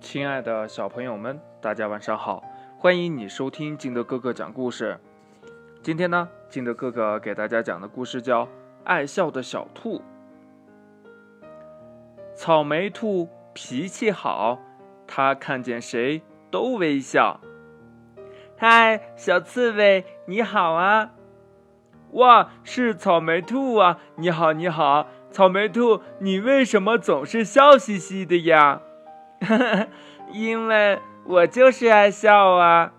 亲爱的小朋友们，大家晚上好！欢迎你收听金德哥哥讲故事。今天呢，金德哥哥给大家讲的故事叫《爱笑的小兔》。草莓兔脾气好，它看见谁都微笑。嗨，小刺猬，你好啊！哇，是草莓兔啊！你好，你好，草莓兔，你为什么总是笑嘻嘻的呀？因为我就是爱笑啊！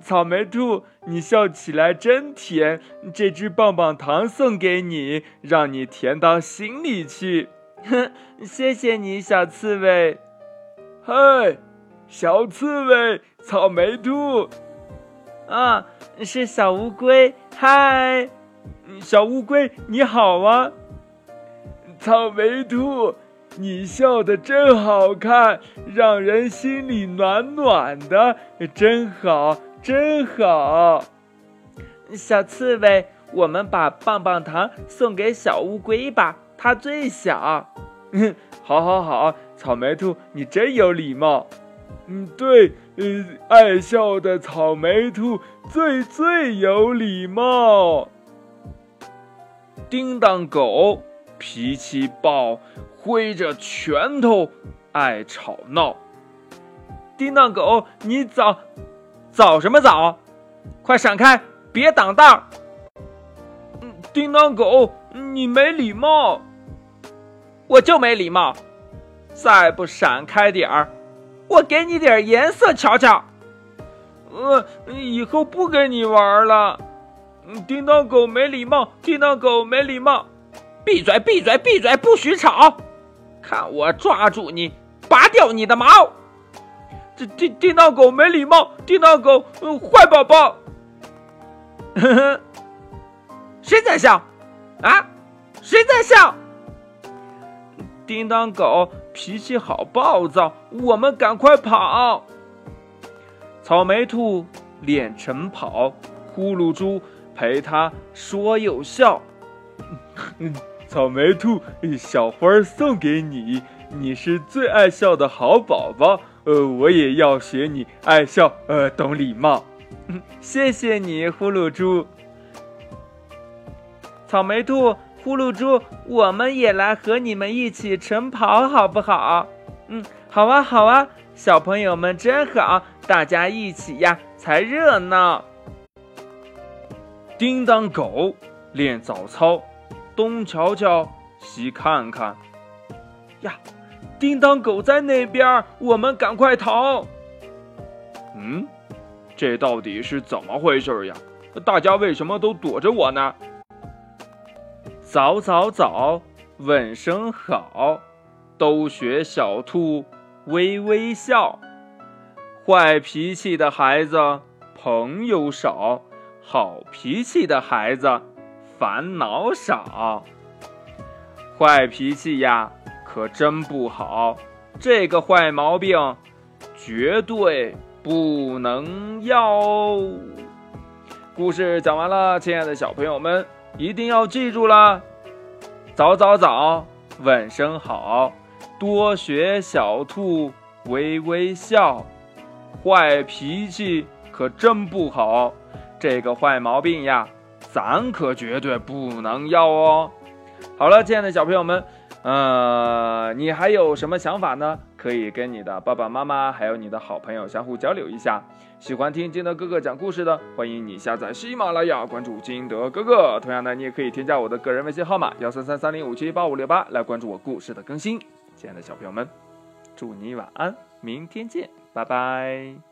草莓兔，你笑起来真甜，这支棒棒糖送给你，让你甜到心里去。哼，谢谢你，小刺猬。嗨，小刺猬，草莓兔。啊，是小乌龟。嗨，小乌龟，你好啊！草莓兔。你笑得真好看，让人心里暖暖的，真好，真好。小刺猬，我们把棒棒糖送给小乌龟吧，它最小。嗯，好，好，好。草莓兔，你真有礼貌。嗯，对，呃，爱笑的草莓兔最最有礼貌。叮当狗脾气暴。挥着拳头，爱吵闹。叮当狗，你早早什么早？快闪开，别挡道！叮当狗，你没礼貌，我就没礼貌。再不闪开点儿，我给你点颜色瞧瞧。呃，以后不跟你玩了。叮当狗没礼貌，叮当狗没礼貌。闭嘴，闭嘴，闭嘴，不许吵！看我抓住你，拔掉你的毛！这叮叮当狗没礼貌，叮当狗坏宝宝。呵呵，谁在笑？啊，谁在笑？叮当狗脾气好暴躁，我们赶快跑！草莓兔练晨跑，呼噜猪陪它说又笑。草莓兔，小花送给你，你是最爱笑的好宝宝。呃，我也要学你爱笑，呃，懂礼貌。嗯 谢谢你，呼噜猪。草莓兔，呼噜猪，我们也来和你们一起晨跑，好不好？嗯，好啊，好啊，小朋友们真好，大家一起呀才热闹。叮当狗练早操。东瞧瞧，西看看，呀，叮当狗在那边，我们赶快逃！嗯，这到底是怎么回事呀？大家为什么都躲着我呢？早早早，问声好，都学小兔微微笑。坏脾气的孩子朋友少，好脾气的孩子。烦恼少，坏脾气呀，可真不好。这个坏毛病绝对不能要。故事讲完了，亲爱的小朋友们，一定要记住了：早早早，问声好，多学小兔微微笑。坏脾气可真不好，这个坏毛病呀。咱可绝对不能要哦！好了，亲爱的小朋友们，呃，你还有什么想法呢？可以跟你的爸爸妈妈还有你的好朋友相互交流一下。喜欢听金德哥哥讲故事的，欢迎你下载喜马拉雅，关注金德哥哥。同样的，你也可以添加我的个人微信号码幺三三三零五七八五六八来关注我故事的更新。亲爱的小朋友们，祝你晚安，明天见，拜拜。